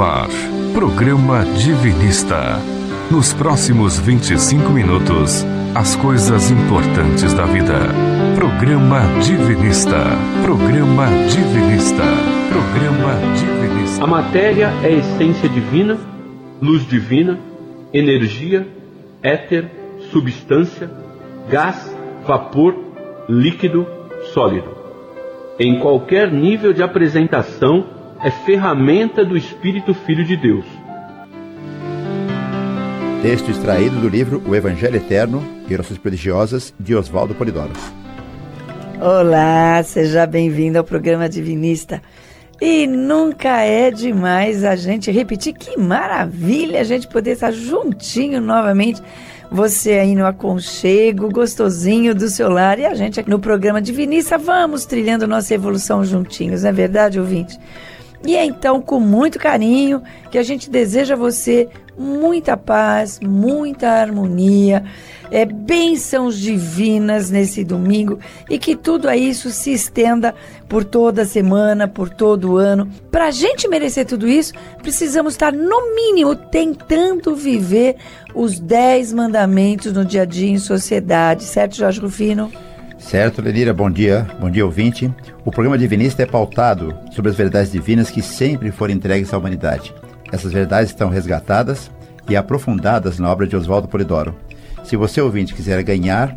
Ar, programa Divinista. Nos próximos 25 minutos, as coisas importantes da vida. Programa Divinista. Programa Divinista. Programa Divinista. A matéria é essência divina, luz divina, energia, éter, substância, gás, vapor, líquido, sólido. Em qualquer nível de apresentação, é ferramenta do Espírito Filho de Deus. Texto extraído do livro O Evangelho Eterno e Orações Prodigiosas, de Oswaldo Polidoro. Olá, seja bem-vindo ao programa Divinista. E nunca é demais a gente repetir. Que maravilha a gente poder estar juntinho novamente. Você aí no aconchego, gostosinho do seu lar e a gente aqui no programa Divinista. Vamos trilhando nossa evolução juntinhos, não é verdade, ouvinte? E é então com muito carinho que a gente deseja a você muita paz, muita harmonia, é, bênçãos divinas nesse domingo e que tudo isso se estenda por toda a semana, por todo o ano. Para a gente merecer tudo isso, precisamos estar, no mínimo, tentando viver os dez mandamentos no dia a dia em sociedade, certo, Jorge Rufino? Certo, Lenira, bom dia, bom dia ouvinte. O programa Divinista é pautado sobre as verdades divinas que sempre foram entregues à humanidade. Essas verdades estão resgatadas e aprofundadas na obra de Oswaldo Polidoro. Se você ouvinte quiser ganhar,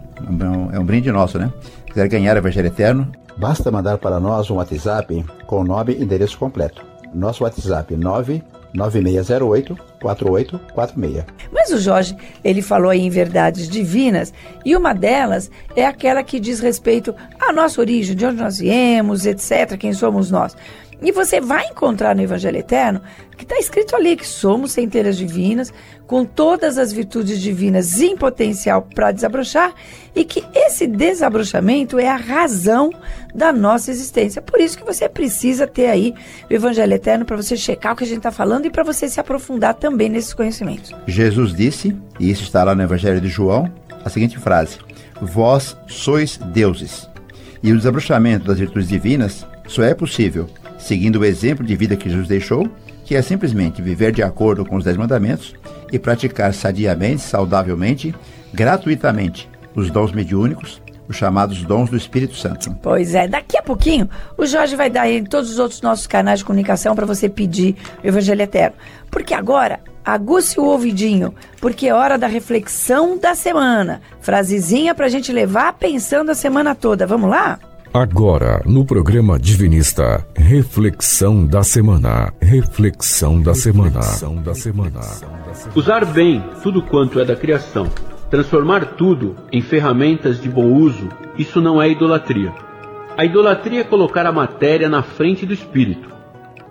é um brinde nosso, né? Quiser ganhar o Evangelho Eterno, basta mandar para nós um WhatsApp com o nome e endereço completo. Nosso WhatsApp 9 9608 4846. Mas o Jorge, ele falou aí em verdades divinas, e uma delas é aquela que diz respeito à nossa origem, de onde nós viemos, etc., quem somos nós. E você vai encontrar no Evangelho Eterno que está escrito ali que somos centelhas divinas, com todas as virtudes divinas em potencial para desabrochar, e que esse desabrochamento é a razão da nossa existência. Por isso que você precisa ter aí o Evangelho Eterno para você checar o que a gente está falando e para você se aprofundar também nesses conhecimentos. Jesus disse, e isso está lá no Evangelho de João, a seguinte frase: Vós sois deuses. E o desabrochamento das virtudes divinas só é possível seguindo o exemplo de vida que Jesus deixou, que é simplesmente viver de acordo com os Dez Mandamentos e praticar sadiamente, saudavelmente, gratuitamente os dons mediúnicos, os chamados dons do Espírito Santo. Pois é, daqui a pouquinho o Jorge vai dar em todos os outros nossos canais de comunicação para você pedir o Evangelho Eterno. Porque agora, aguce o ouvidinho, porque é hora da reflexão da semana. Frasezinha para a gente levar pensando a semana toda. Vamos lá? Agora, no programa Divinista, reflexão da semana. Reflexão da semana. da semana. Usar bem tudo quanto é da criação, transformar tudo em ferramentas de bom uso, isso não é idolatria. A idolatria é colocar a matéria na frente do espírito.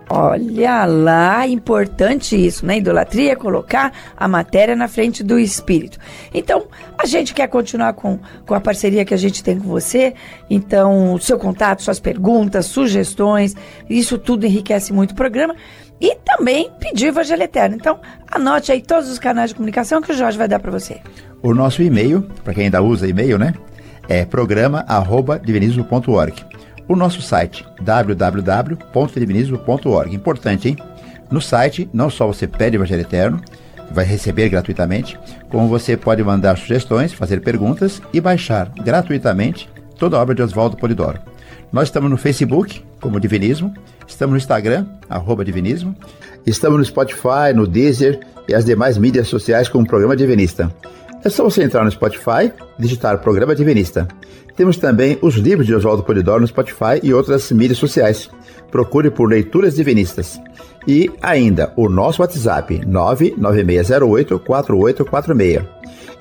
Olha lá, importante isso, né? Idolatria é colocar a matéria na frente do espírito. Então, a gente quer continuar com, com a parceria que a gente tem com você. Então, seu contato, suas perguntas, sugestões, isso tudo enriquece muito o programa. E também pedir Evangelho Eterno. Então, anote aí todos os canais de comunicação que o Jorge vai dar para você. O nosso e-mail, para quem ainda usa e-mail, né? É programa@divinismo.org o nosso site www.divinismo.org. Importante, hein? No site, não só você pede o Evangelho Eterno, vai receber gratuitamente, como você pode mandar sugestões, fazer perguntas e baixar gratuitamente toda a obra de Oswaldo Polidoro. Nós estamos no Facebook, como Divinismo, estamos no Instagram, arroba Divinismo, estamos no Spotify, no Deezer e as demais mídias sociais como Programa Divinista. É só você entrar no Spotify, digitar Programa Divinista. Temos também os livros de Oswaldo Polidoro no Spotify e outras mídias sociais. Procure por Leituras Divinistas. E ainda o nosso WhatsApp 996084846.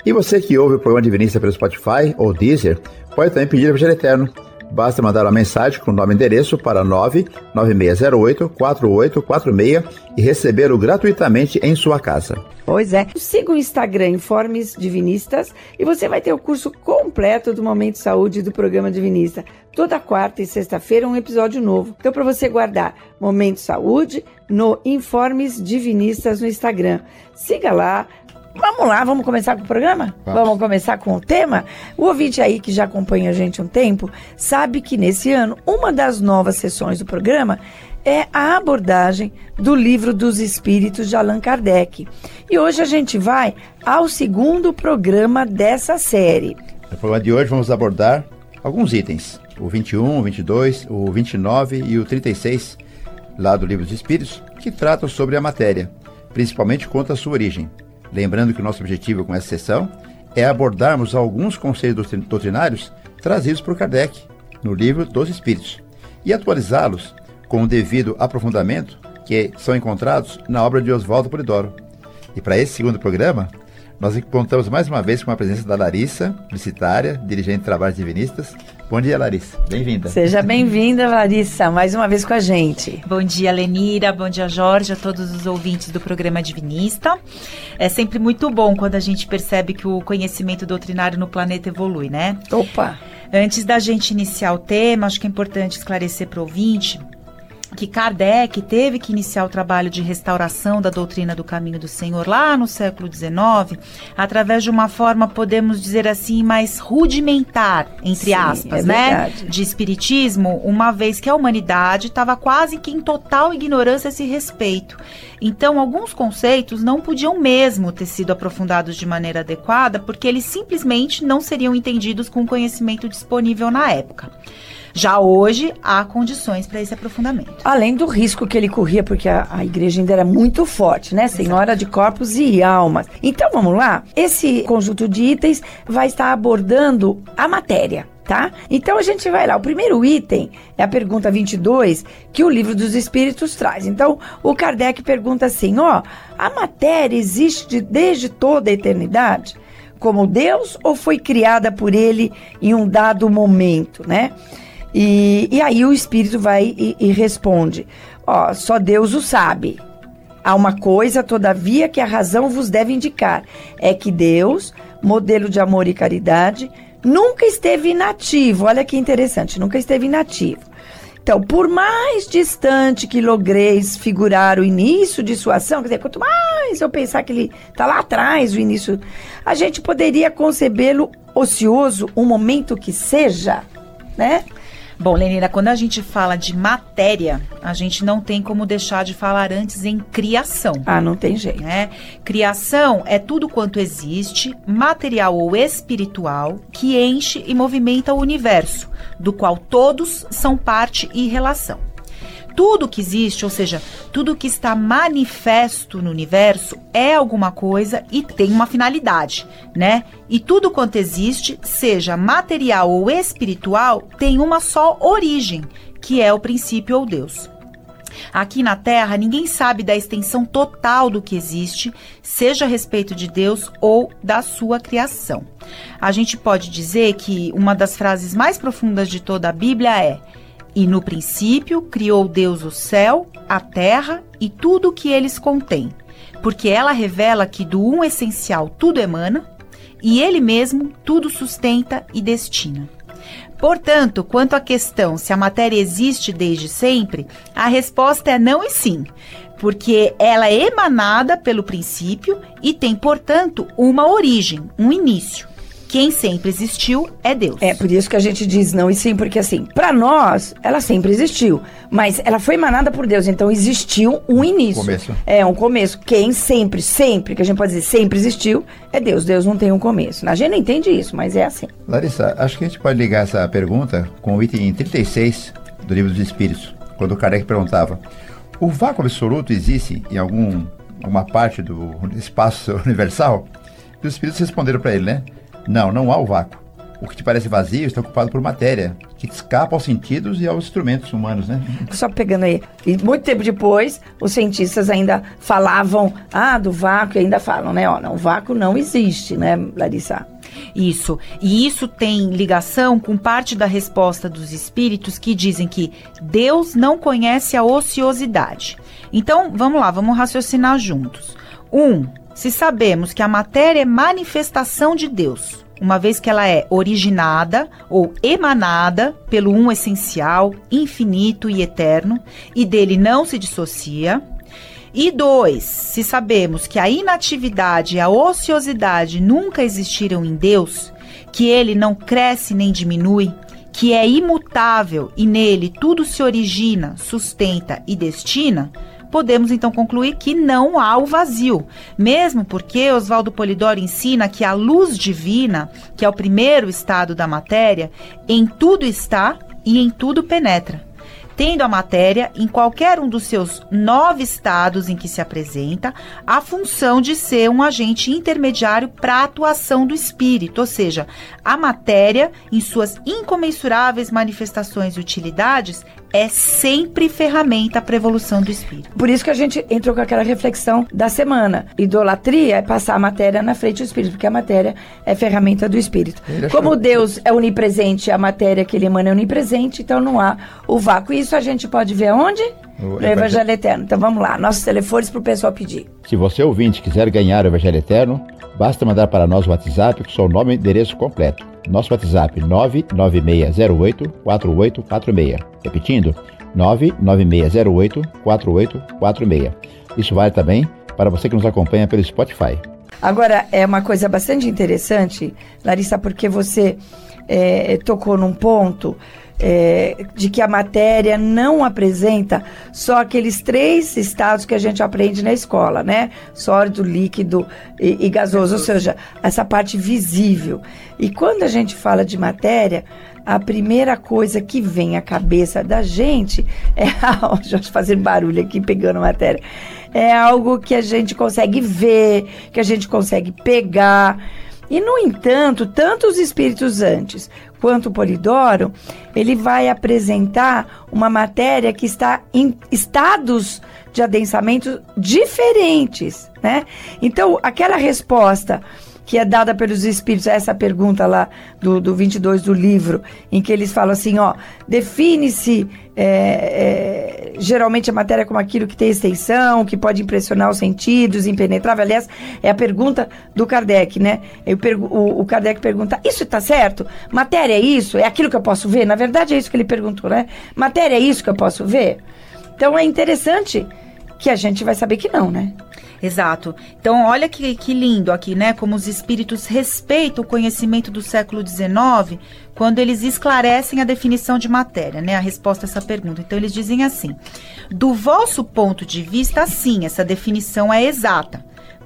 E você que ouve o programa Divinista pelo Spotify ou Deezer, pode também pedir o Evangelho Eterno. Basta mandar uma mensagem com o nome e endereço para 99608-4846 e recebê-lo gratuitamente em sua casa. Pois é. Siga o Instagram Informes Divinistas e você vai ter o curso completo do Momento Saúde do programa Divinista. Toda quarta e sexta-feira um episódio novo. Então, para você guardar Momento Saúde no Informes Divinistas no Instagram. Siga lá, Vamos lá, vamos começar com o programa? Vamos. vamos. começar com o tema? O ouvinte aí que já acompanha a gente um tempo sabe que nesse ano uma das novas sessões do programa é a abordagem do Livro dos Espíritos de Allan Kardec. E hoje a gente vai ao segundo programa dessa série. No programa de hoje vamos abordar alguns itens: o 21, o 22, o 29 e o 36, lá do Livro dos Espíritos, que tratam sobre a matéria, principalmente quanto à sua origem. Lembrando que o nosso objetivo com essa sessão é abordarmos alguns conceitos doutrinários trazidos por Kardec no Livro dos Espíritos e atualizá-los com o devido aprofundamento que são encontrados na obra de Oswaldo Polidoro. E para esse segundo programa, nós contamos mais uma vez com a presença da Larissa, publicitária, dirigente de trabalhos divinistas. Bom dia, Larissa. Bem-vinda. Seja bem-vinda, Larissa, mais uma vez com a gente. Bom dia, Lenira. Bom dia, Jorge, a todos os ouvintes do programa Divinista. É sempre muito bom quando a gente percebe que o conhecimento doutrinário no planeta evolui, né? Opa! Antes da gente iniciar o tema, acho que é importante esclarecer para o ouvinte que Kardec teve que iniciar o trabalho de restauração da doutrina do caminho do Senhor lá no século XIX, através de uma forma, podemos dizer assim, mais rudimentar, entre Sim, aspas, é né? Verdade. De espiritismo, uma vez que a humanidade estava quase que em total ignorância a esse respeito. Então, alguns conceitos não podiam mesmo ter sido aprofundados de maneira adequada, porque eles simplesmente não seriam entendidos com o conhecimento disponível na época. Já hoje há condições para esse aprofundamento. Além do risco que ele corria, porque a, a igreja ainda era muito forte, né? Senhora Exato. de corpos e almas. Então vamos lá. Esse conjunto de itens vai estar abordando a matéria tá? Então a gente vai lá. O primeiro item é a pergunta 22 que o livro dos Espíritos traz. Então o Kardec pergunta assim: ó, a matéria existe desde toda a eternidade? Como Deus ou foi criada por ele em um dado momento, né? E, e aí o espírito vai e, e responde: Ó, só Deus o sabe. Há uma coisa, todavia, que a razão vos deve indicar: é que Deus, modelo de amor e caridade, nunca esteve inativo. Olha que interessante, nunca esteve inativo. Então, por mais distante que logreis figurar o início de sua ação, quer dizer, quanto mais eu pensar que ele está lá atrás, o início, a gente poderia concebê-lo ocioso, um momento que seja, né? Bom, Lenina, quando a gente fala de matéria, a gente não tem como deixar de falar antes em criação. Ah, não tem jeito. Né? Criação é tudo quanto existe, material ou espiritual, que enche e movimenta o universo, do qual todos são parte e relação tudo que existe, ou seja, tudo que está manifesto no universo é alguma coisa e tem uma finalidade, né? E tudo quanto existe, seja material ou espiritual, tem uma só origem, que é o princípio ou Deus. Aqui na Terra, ninguém sabe da extensão total do que existe, seja a respeito de Deus ou da sua criação. A gente pode dizer que uma das frases mais profundas de toda a Bíblia é: e no princípio criou Deus o céu, a terra e tudo o que eles contêm, porque ela revela que do um essencial tudo emana, e ele mesmo tudo sustenta e destina. Portanto, quanto à questão se a matéria existe desde sempre, a resposta é não e sim, porque ela é emanada pelo princípio e tem, portanto, uma origem, um início quem sempre existiu é Deus. É por isso que a gente diz não e sim, porque assim, para nós, ela sempre existiu, mas ela foi emanada por Deus, então existiu um início. Começo. É, um começo. Quem sempre, sempre, que a gente pode dizer sempre existiu, é Deus. Deus não tem um começo. A gente não entende isso, mas é assim. Larissa, acho que a gente pode ligar essa pergunta com o item 36 do Livro dos Espíritos, quando o Kardec perguntava: o vácuo absoluto existe em algum, alguma parte do espaço universal? E os espíritos responderam para ele, né? Não, não há o vácuo. O que te parece vazio está ocupado por matéria, que escapa aos sentidos e aos instrumentos humanos, né? Só pegando aí. E muito tempo depois, os cientistas ainda falavam, ah, do vácuo, e ainda falam, né? Ó, não, o vácuo não existe, né, Larissa? Isso. E isso tem ligação com parte da resposta dos espíritos que dizem que Deus não conhece a ociosidade. Então, vamos lá, vamos raciocinar juntos. Um, se sabemos que a matéria é manifestação de Deus, uma vez que ela é originada ou emanada pelo um essencial, infinito e eterno, e dele não se dissocia. E dois, se sabemos que a inatividade e a ociosidade nunca existiram em Deus, que ele não cresce nem diminui, que é imutável e nele tudo se origina, sustenta e destina, podemos então concluir que não há o vazio, mesmo porque Oswaldo Polidoro ensina que a luz divina, que é o primeiro estado da matéria, em tudo está e em tudo penetra. Tendo a matéria, em qualquer um dos seus nove estados em que se apresenta, a função de ser um agente intermediário para a atuação do espírito, ou seja, a matéria, em suas incomensuráveis manifestações e utilidades, é sempre ferramenta para a evolução do espírito. Por isso que a gente entrou com aquela reflexão da semana. Idolatria é passar a matéria na frente do espírito, porque a matéria é ferramenta do espírito. Como Deus é onipresente, a matéria que ele emana é onipresente, então não há o vácuo. E isso a gente pode ver onde? No Evangelho Eterno. Então vamos lá, nossos telefones para o pessoal pedir. Se você ouvinte quiser ganhar o Evangelho Eterno, basta mandar para nós o WhatsApp com seu nome e endereço completo. Nosso WhatsApp 99608 4846. Repetindo, 99608 4846. Isso vale também para você que nos acompanha pelo Spotify. Agora, é uma coisa bastante interessante, Larissa, porque você é, tocou num ponto é, de que a matéria não apresenta só aqueles três estados que a gente aprende na escola, né? Sólido, líquido e, e gasoso, ou seja, essa parte visível. E quando a gente fala de matéria, a primeira coisa que vem à cabeça da gente é. já fazer barulho aqui pegando matéria. É algo que a gente consegue ver, que a gente consegue pegar. E, no entanto, tanto os espíritos antes quanto Polidoro, ele vai apresentar uma matéria que está em estados de adensamento diferentes, né? Então, aquela resposta que é dada pelos espíritos, essa pergunta lá do, do 22 do livro, em que eles falam assim, ó, define-se é, é, geralmente a matéria como aquilo que tem extensão, que pode impressionar os sentidos, impenetrável. Aliás, é a pergunta do Kardec, né? o, o Kardec pergunta, isso está certo? Matéria é isso? É aquilo que eu posso ver? Na verdade é isso que ele perguntou, né? Matéria é isso que eu posso ver? Então é interessante que a gente vai saber que não, né? Exato. Então, olha que, que lindo aqui, né? Como os espíritos respeitam o conhecimento do século XIX quando eles esclarecem a definição de matéria, né? A resposta a essa pergunta. Então, eles dizem assim: do vosso ponto de vista, sim, essa definição é exata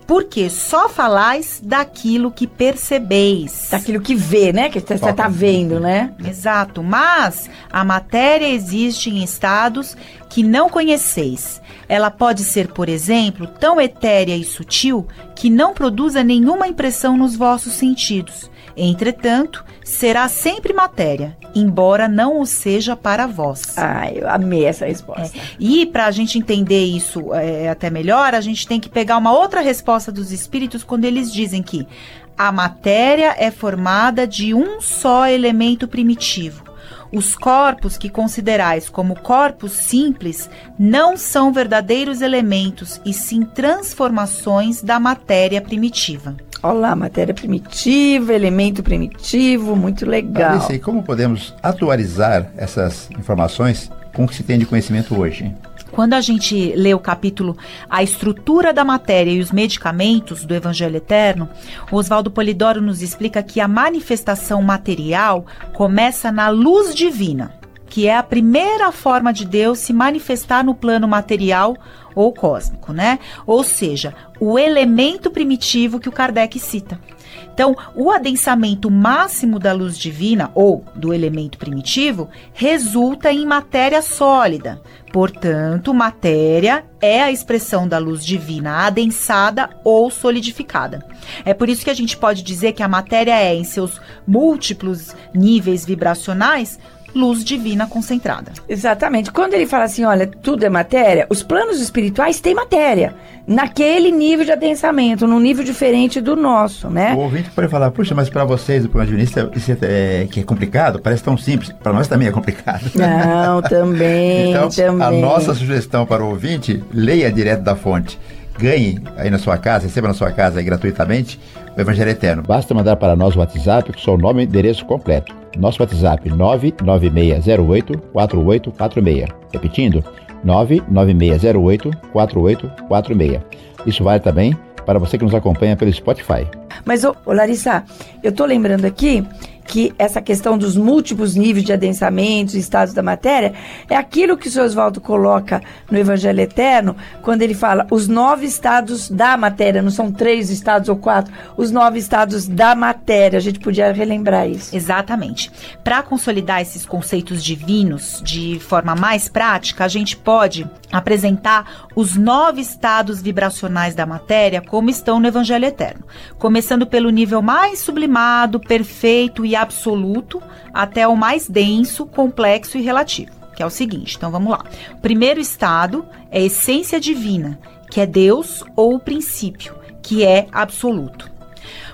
porque só falais daquilo que percebeis. Daquilo que vê, né? Que você está vendo, né? Exato. Mas a matéria existe em estados que não conheceis. Ela pode ser, por exemplo, tão etérea e sutil que não produza nenhuma impressão nos vossos sentidos. Entretanto, será sempre matéria, embora não o seja para vós. Ah, eu amei essa resposta. É. E para a gente entender isso é, até melhor, a gente tem que pegar uma outra resposta dos espíritos quando eles dizem que a matéria é formada de um só elemento primitivo. Os corpos que considerais como corpos simples não são verdadeiros elementos, e sim transformações da matéria primitiva. Olá, matéria primitiva, elemento primitivo, muito legal. Alice, e como podemos atualizar essas informações com o que se tem de conhecimento hoje? Quando a gente lê o capítulo A Estrutura da Matéria e os Medicamentos do Evangelho Eterno, Oswaldo Polidoro nos explica que a manifestação material começa na luz divina, que é a primeira forma de Deus se manifestar no plano material ou cósmico, né? Ou seja, o elemento primitivo que o Kardec cita. Então, o adensamento máximo da luz divina, ou do elemento primitivo, resulta em matéria sólida. Portanto, matéria é a expressão da luz divina adensada ou solidificada. É por isso que a gente pode dizer que a matéria é, em seus múltiplos níveis vibracionais, luz divina concentrada. Exatamente. Quando ele fala assim, olha, tudo é matéria, os planos espirituais têm matéria. Naquele nível de adensamento, num nível diferente do nosso, né? O ouvinte pode falar, puxa, mas para vocês, o plano divinista, isso é, que é complicado, parece tão simples. Para nós também é complicado. Não, também, então, também. A nossa sugestão para o ouvinte, leia direto da fonte ganhe aí na sua casa, receba na sua casa gratuitamente o Evangelho Eterno. Basta mandar para nós o WhatsApp com seu nome e endereço completo. Nosso WhatsApp 99608 4846. Repetindo, 99608 4846. Isso vale também para você que nos acompanha pelo Spotify. Mas, ô, ô Larissa, eu tô lembrando aqui que essa questão dos múltiplos níveis de adensamento, estados da matéria, é aquilo que o senhor Oswaldo coloca no Evangelho Eterno, quando ele fala os nove estados da matéria, não são três estados ou quatro, os nove estados da matéria. A gente podia relembrar isso. Exatamente. Para consolidar esses conceitos divinos de forma mais prática, a gente pode apresentar os nove estados vibracionais da matéria como estão no Evangelho Eterno, começando pelo nível mais sublimado, perfeito e absoluto, até o mais denso, complexo e relativo, que é o seguinte. Então vamos lá. O primeiro estado é essência divina, que é Deus ou o princípio, que é absoluto.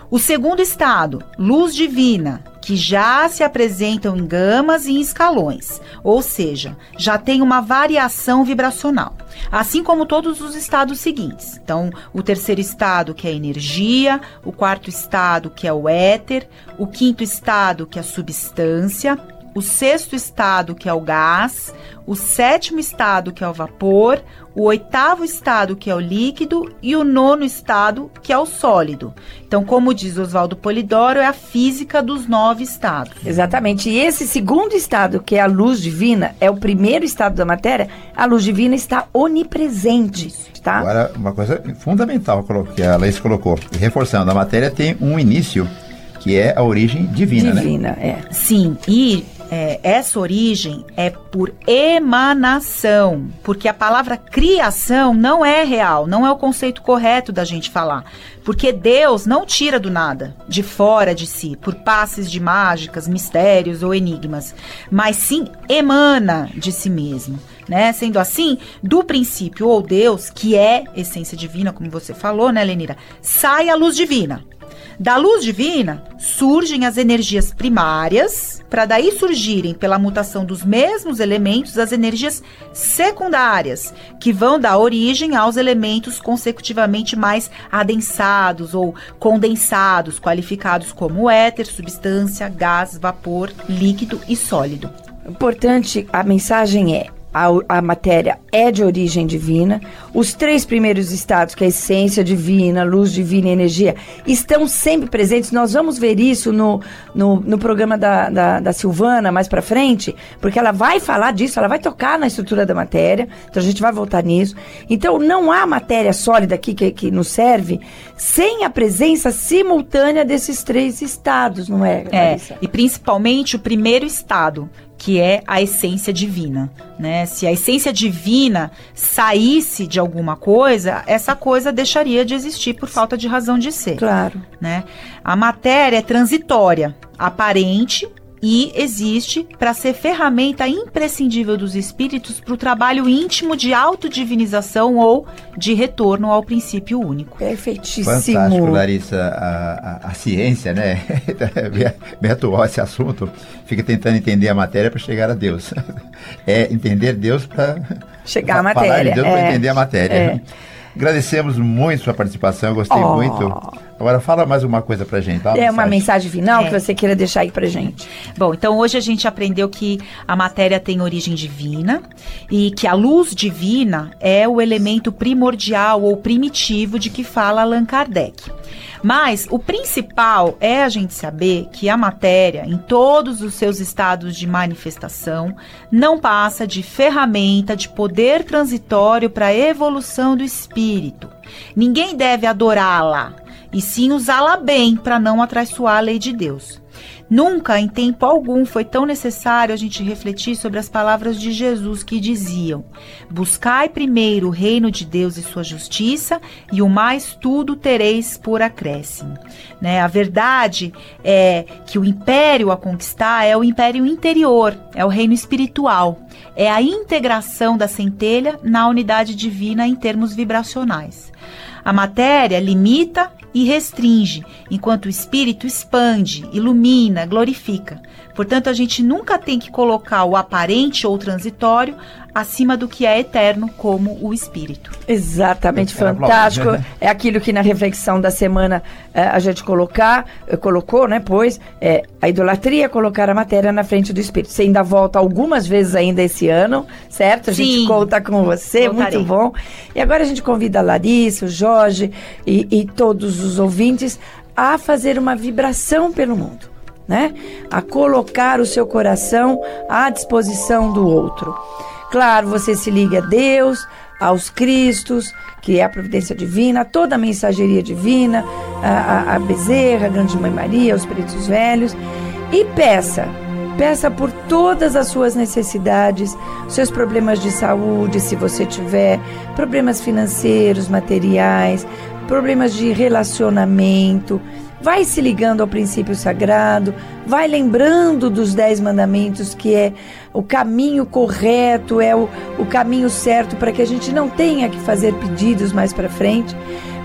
O segundo estado, luz divina, que já se apresentam em gamas e em escalões, ou seja, já tem uma variação vibracional, assim como todos os estados seguintes. Então, o terceiro estado, que é a energia, o quarto estado, que é o éter, o quinto estado, que é a substância, o sexto estado, que é o gás, o sétimo estado, que é o vapor, o oitavo estado, que é o líquido, e o nono estado, que é o sólido. Então, como diz Oswaldo Polidoro, é a física dos nove estados. Exatamente. E esse segundo estado, que é a luz divina, é o primeiro estado da matéria, a luz divina está onipresente. Tá? Agora, uma coisa fundamental que a Laís colocou, reforçando, a matéria tem um início que é a origem divina, divina né? é. Sim, e é, essa origem é por emanação, porque a palavra criação não é real, não é o conceito correto da gente falar. Porque Deus não tira do nada, de fora de si, por passes de mágicas, mistérios ou enigmas, mas sim emana de si mesmo. Né? Sendo assim, do princípio ou Deus, que é essência divina, como você falou, né, Lenira, sai a luz divina. Da luz divina surgem as energias primárias, para daí surgirem, pela mutação dos mesmos elementos, as energias secundárias, que vão dar origem aos elementos consecutivamente mais adensados ou condensados, qualificados como éter, substância, gás, vapor, líquido e sólido. Importante, a mensagem é: a, a, matéria é de origem divina. Os três primeiros estados, que é a essência divina, luz divina e energia, estão sempre presentes. Nós vamos ver isso no, no, no programa da, da, da Silvana mais para frente, porque ela vai falar disso, ela vai tocar na estrutura da matéria. Então a gente vai voltar nisso. Então não há matéria sólida aqui que, que nos serve sem a presença simultânea desses três estados, não é? É, e principalmente o primeiro estado, que é a essência divina, né? Se a essência divina saísse de alguma coisa, essa coisa deixaria de existir por falta de razão de ser. Claro, né? A matéria é transitória, aparente e existe para ser ferramenta imprescindível dos espíritos para o trabalho íntimo de autodivinização ou de retorno ao princípio único. Perfeitíssimo. Fantástico, Larissa. A, a, a ciência, né? Me atual esse assunto. Fica tentando entender a matéria para chegar a Deus. É entender Deus para chegar à matéria. Falar de Deus é. para entender a matéria. É. Agradecemos muito sua participação, eu gostei oh. muito. Agora fala mais uma coisa pra gente. Tá? É uma mensagem final é. que você queira deixar aí pra gente. Bom, então hoje a gente aprendeu que a matéria tem origem divina e que a luz divina é o elemento primordial ou primitivo de que fala Allan Kardec. Mas o principal é a gente saber que a matéria, em todos os seus estados de manifestação, não passa de ferramenta de poder transitório para a evolução do espírito. Ninguém deve adorá-la, e sim usá-la bem para não atraiçoar a lei de Deus. Nunca, em tempo algum, foi tão necessário a gente refletir sobre as palavras de Jesus que diziam: Buscai primeiro o reino de Deus e sua justiça, e o mais tudo tereis por acréscimo. Né? A verdade é que o império a conquistar é o império interior, é o reino espiritual, é a integração da centelha na unidade divina em termos vibracionais. A matéria limita e restringe, enquanto o espírito expande, ilumina, glorifica. Portanto, a gente nunca tem que colocar o aparente ou transitório acima do que é eterno, como o espírito. Exatamente, fantástico. É aquilo que na reflexão da semana é, a gente colocar, eh, colocou, né? Pois é, a idolatria é colocar a matéria na frente do espírito. Você ainda volta algumas vezes ainda esse ano, certo? A Sim, gente conta com você, voltarei. muito bom. E agora a gente convida a Larissa, o Jorge e, e todos os ouvintes a fazer uma vibração pelo mundo. Né? A colocar o seu coração à disposição do outro. Claro, você se liga a Deus, aos Cristos, que é a providência divina, toda a mensageria divina, a, a, a Bezerra, a Grande Mãe Maria, os Espíritos Velhos, e peça, peça por todas as suas necessidades, seus problemas de saúde, se você tiver, problemas financeiros, materiais, problemas de relacionamento, vai se ligando ao princípio sagrado, vai lembrando dos dez mandamentos, que é o caminho correto, é o, o caminho certo para que a gente não tenha que fazer pedidos mais para frente.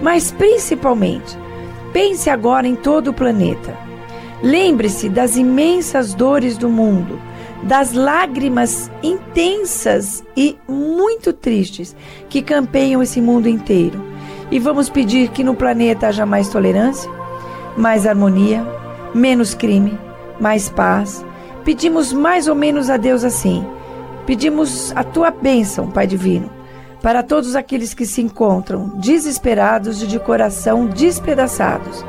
Mas principalmente, pense agora em todo o planeta. Lembre-se das imensas dores do mundo, das lágrimas intensas e muito tristes que campeiam esse mundo inteiro. E vamos pedir que no planeta haja mais tolerância, mais harmonia, menos crime, mais paz. Pedimos mais ou menos a Deus assim. Pedimos a tua bênção, Pai Divino, para todos aqueles que se encontram desesperados e de coração despedaçados.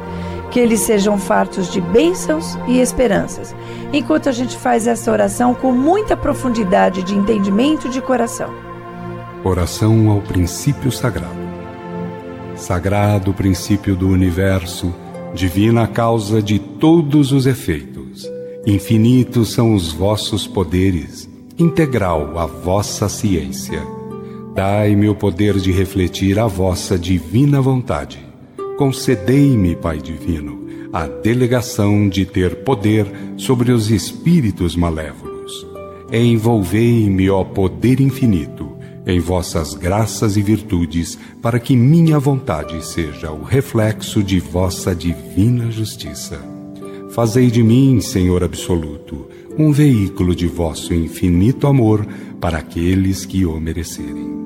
Que eles sejam fartos de bênçãos e esperanças. Enquanto a gente faz essa oração com muita profundidade de entendimento de coração. Oração ao princípio sagrado. Sagrado princípio do universo divina causa de todos os efeitos. Infinitos são os vossos poderes, integral a vossa ciência. Dai-me o poder de refletir a vossa divina vontade. Concedei-me, Pai Divino, a delegação de ter poder sobre os espíritos malévolos. Envolvei-me, ó poder infinito, em vossas graças e virtudes, para que minha vontade seja o reflexo de vossa divina justiça. Fazei de mim, Senhor absoluto, um veículo de vosso infinito amor para aqueles que o merecerem.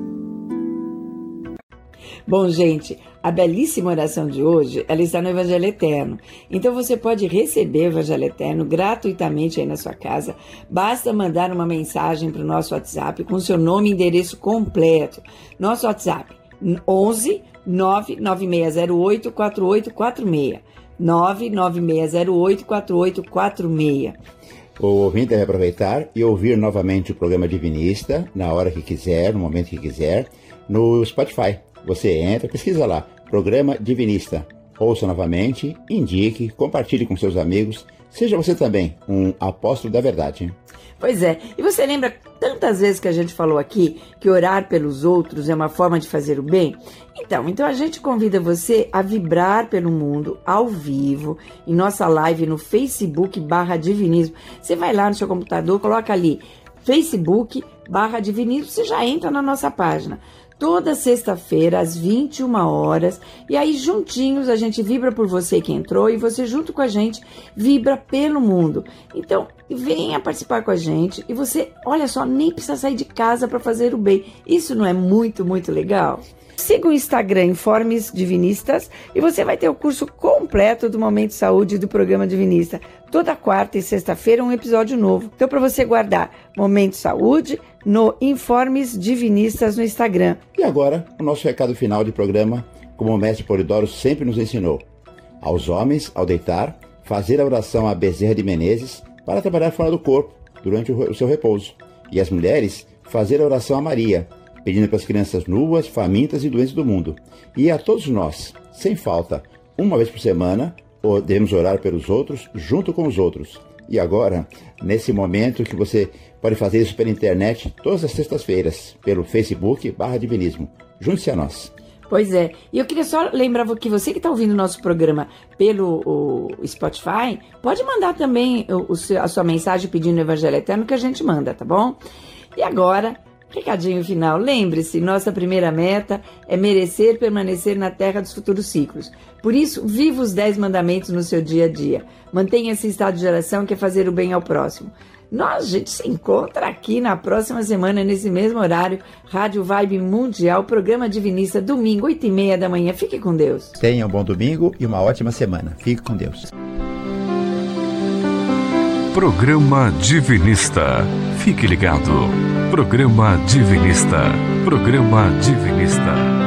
Bom, gente, a belíssima oração de hoje, ela está no Evangelho Eterno. Então você pode receber o Evangelho Eterno gratuitamente aí na sua casa. Basta mandar uma mensagem para o nosso WhatsApp com seu nome e endereço completo. Nosso WhatsApp 11 99608 4846. 99608 4846. O ouvinte deve aproveitar e ouvir novamente o programa Divinista na hora que quiser, no momento que quiser, no Spotify. Você entra, pesquisa lá Programa Divinista. Ouça novamente, indique, compartilhe com seus amigos. Seja você também um apóstolo da verdade. Pois é, e você lembra tantas vezes que a gente falou aqui que orar pelos outros é uma forma de fazer o bem? Então, então a gente convida você a vibrar pelo mundo ao vivo em nossa live no Facebook barra Divinismo. Você vai lá no seu computador, coloca ali Facebook barra Divinismo, você já entra na nossa página toda sexta-feira às 21 horas. E aí juntinhos a gente vibra por você que entrou e você junto com a gente vibra pelo mundo. Então, venha participar com a gente e você, olha só, nem precisa sair de casa para fazer o bem. Isso não é muito, muito legal? Siga o Instagram Informes Divinistas e você vai ter o curso completo do Momento Saúde do programa Divinista. Toda quarta e sexta-feira um episódio novo. Então, para você guardar Momento Saúde no Informes Divinistas no Instagram. E agora, o nosso recado final de programa, como o mestre Polidoro sempre nos ensinou. Aos homens, ao deitar, fazer a oração a Bezerra de Menezes para trabalhar fora do corpo durante o seu repouso. E as mulheres, fazer a oração a Maria pedindo para as crianças nuas, famintas e doentes do mundo. E a todos nós, sem falta, uma vez por semana, devemos orar pelos outros, junto com os outros. E agora, nesse momento que você pode fazer isso pela internet, todas as sextas-feiras, pelo Facebook barra Divinismo. Junte-se a nós. Pois é. E eu queria só lembrar que você que está ouvindo o nosso programa pelo Spotify, pode mandar também o, o, a sua mensagem pedindo o Evangelho Eterno que a gente manda, tá bom? E agora, Recadinho final. Lembre-se, nossa primeira meta é merecer permanecer na terra dos futuros ciclos. Por isso, viva os 10 mandamentos no seu dia a dia. Mantenha esse estado de oração que é fazer o bem ao próximo. Nós, a gente se encontra aqui na próxima semana, nesse mesmo horário, Rádio Vibe Mundial, programa Divinista, domingo, 8 e meia da manhã. Fique com Deus. Tenha um bom domingo e uma ótima semana. Fique com Deus. Programa Divinista. Fique ligado. Programa Divinista. Programa Divinista.